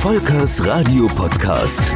Volkers Radio Podcast.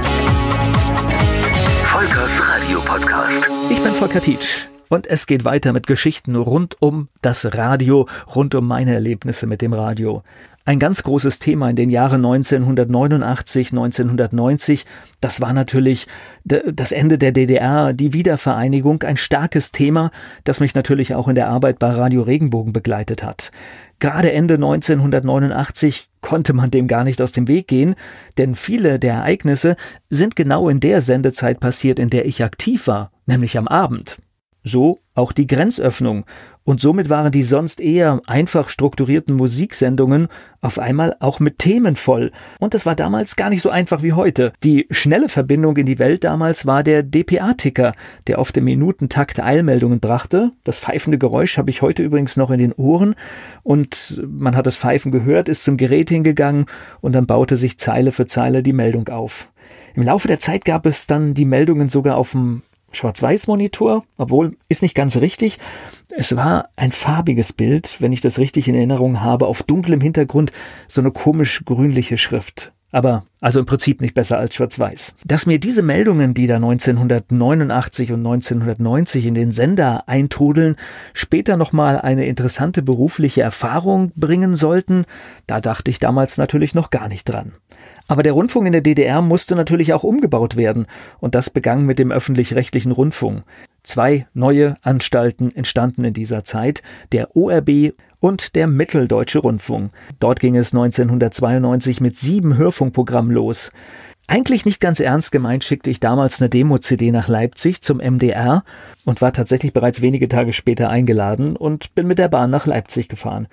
Volkers Radio Podcast. Ich bin Volker Pietsch. Und es geht weiter mit Geschichten rund um das Radio, rund um meine Erlebnisse mit dem Radio. Ein ganz großes Thema in den Jahren 1989, 1990, das war natürlich das Ende der DDR, die Wiedervereinigung, ein starkes Thema, das mich natürlich auch in der Arbeit bei Radio Regenbogen begleitet hat. Gerade Ende 1989 konnte man dem gar nicht aus dem Weg gehen, denn viele der Ereignisse sind genau in der Sendezeit passiert, in der ich aktiv war, nämlich am Abend. So auch die Grenzöffnung, und somit waren die sonst eher einfach strukturierten Musiksendungen auf einmal auch mit Themen voll. Und das war damals gar nicht so einfach wie heute. Die schnelle Verbindung in die Welt damals war der DPA-Ticker, der auf dem Minutentakt Eilmeldungen brachte. Das pfeifende Geräusch habe ich heute übrigens noch in den Ohren. Und man hat das Pfeifen gehört, ist zum Gerät hingegangen und dann baute sich Zeile für Zeile die Meldung auf. Im Laufe der Zeit gab es dann die Meldungen sogar auf dem Schwarz-Weiß-Monitor, obwohl ist nicht ganz richtig. Es war ein farbiges Bild, wenn ich das richtig in Erinnerung habe, auf dunklem Hintergrund so eine komisch grünliche Schrift. Aber also im Prinzip nicht besser als Schwarz-Weiß. Dass mir diese Meldungen, die da 1989 und 1990 in den Sender eintrudeln, später nochmal eine interessante berufliche Erfahrung bringen sollten, da dachte ich damals natürlich noch gar nicht dran. Aber der Rundfunk in der DDR musste natürlich auch umgebaut werden, und das begann mit dem öffentlich-rechtlichen Rundfunk. Zwei neue Anstalten entstanden in dieser Zeit, der ORB und der Mitteldeutsche Rundfunk. Dort ging es 1992 mit sieben Hörfunkprogrammen los. Eigentlich nicht ganz ernst gemeint schickte ich damals eine Demo-CD nach Leipzig zum MDR und war tatsächlich bereits wenige Tage später eingeladen und bin mit der Bahn nach Leipzig gefahren.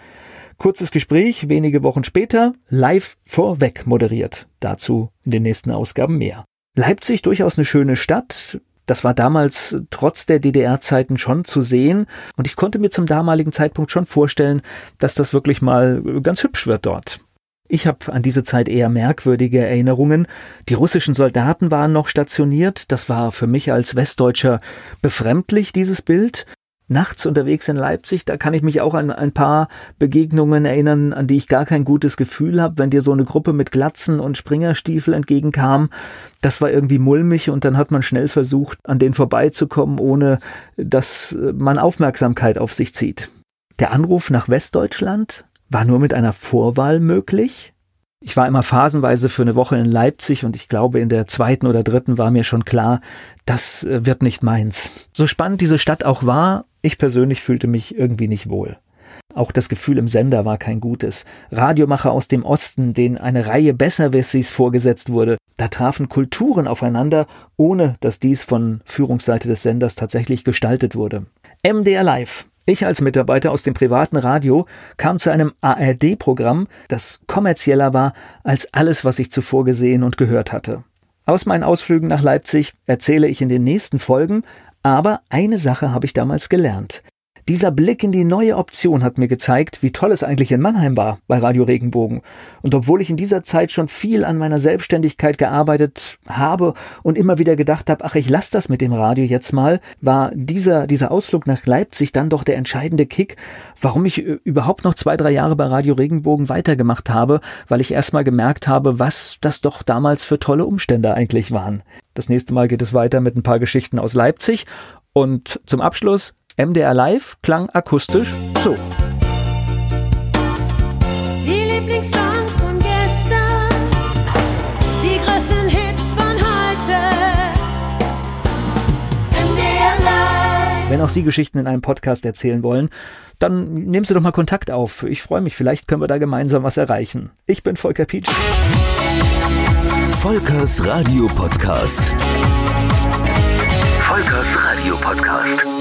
Kurzes Gespräch, wenige Wochen später, live vorweg moderiert. Dazu in den nächsten Ausgaben mehr. Leipzig durchaus eine schöne Stadt. Das war damals trotz der DDR-Zeiten schon zu sehen und ich konnte mir zum damaligen Zeitpunkt schon vorstellen, dass das wirklich mal ganz hübsch wird dort. Ich habe an diese Zeit eher merkwürdige Erinnerungen. Die russischen Soldaten waren noch stationiert. Das war für mich als Westdeutscher befremdlich, dieses Bild nachts unterwegs in Leipzig, da kann ich mich auch an ein paar Begegnungen erinnern, an die ich gar kein gutes Gefühl habe, wenn dir so eine Gruppe mit Glatzen und Springerstiefel entgegenkam. Das war irgendwie mulmig und dann hat man schnell versucht, an denen vorbeizukommen, ohne dass man Aufmerksamkeit auf sich zieht. Der Anruf nach Westdeutschland war nur mit einer Vorwahl möglich. Ich war immer phasenweise für eine Woche in Leipzig und ich glaube, in der zweiten oder dritten war mir schon klar, das äh, wird nicht meins. So spannend diese Stadt auch war, ich persönlich fühlte mich irgendwie nicht wohl. Auch das Gefühl im Sender war kein gutes. Radiomacher aus dem Osten, denen eine Reihe Besserwissis vorgesetzt wurde, da trafen Kulturen aufeinander, ohne dass dies von Führungsseite des Senders tatsächlich gestaltet wurde. MDR Live, ich als Mitarbeiter aus dem privaten Radio kam zu einem ARD-Programm, das kommerzieller war als alles, was ich zuvor gesehen und gehört hatte. Aus meinen Ausflügen nach Leipzig erzähle ich in den nächsten Folgen, aber eine Sache habe ich damals gelernt. Dieser Blick in die neue Option hat mir gezeigt, wie toll es eigentlich in Mannheim war bei Radio Regenbogen. Und obwohl ich in dieser Zeit schon viel an meiner Selbstständigkeit gearbeitet habe und immer wieder gedacht habe, ach, ich lasse das mit dem Radio jetzt mal, war dieser, dieser Ausflug nach Leipzig dann doch der entscheidende Kick, warum ich äh, überhaupt noch zwei, drei Jahre bei Radio Regenbogen weitergemacht habe, weil ich erstmal gemerkt habe, was das doch damals für tolle Umstände eigentlich waren. Das nächste Mal geht es weiter mit ein paar Geschichten aus Leipzig und zum Abschluss MDR Live klang akustisch so. Die Lieblingssongs von gestern, die größten Hits von heute. MDR Live. Wenn auch Sie Geschichten in einem Podcast erzählen wollen, dann nehmen Sie doch mal Kontakt auf. Ich freue mich, vielleicht können wir da gemeinsam was erreichen. Ich bin Volker Pietsch. Volkers Radio Podcast. Volkers Radio Podcast.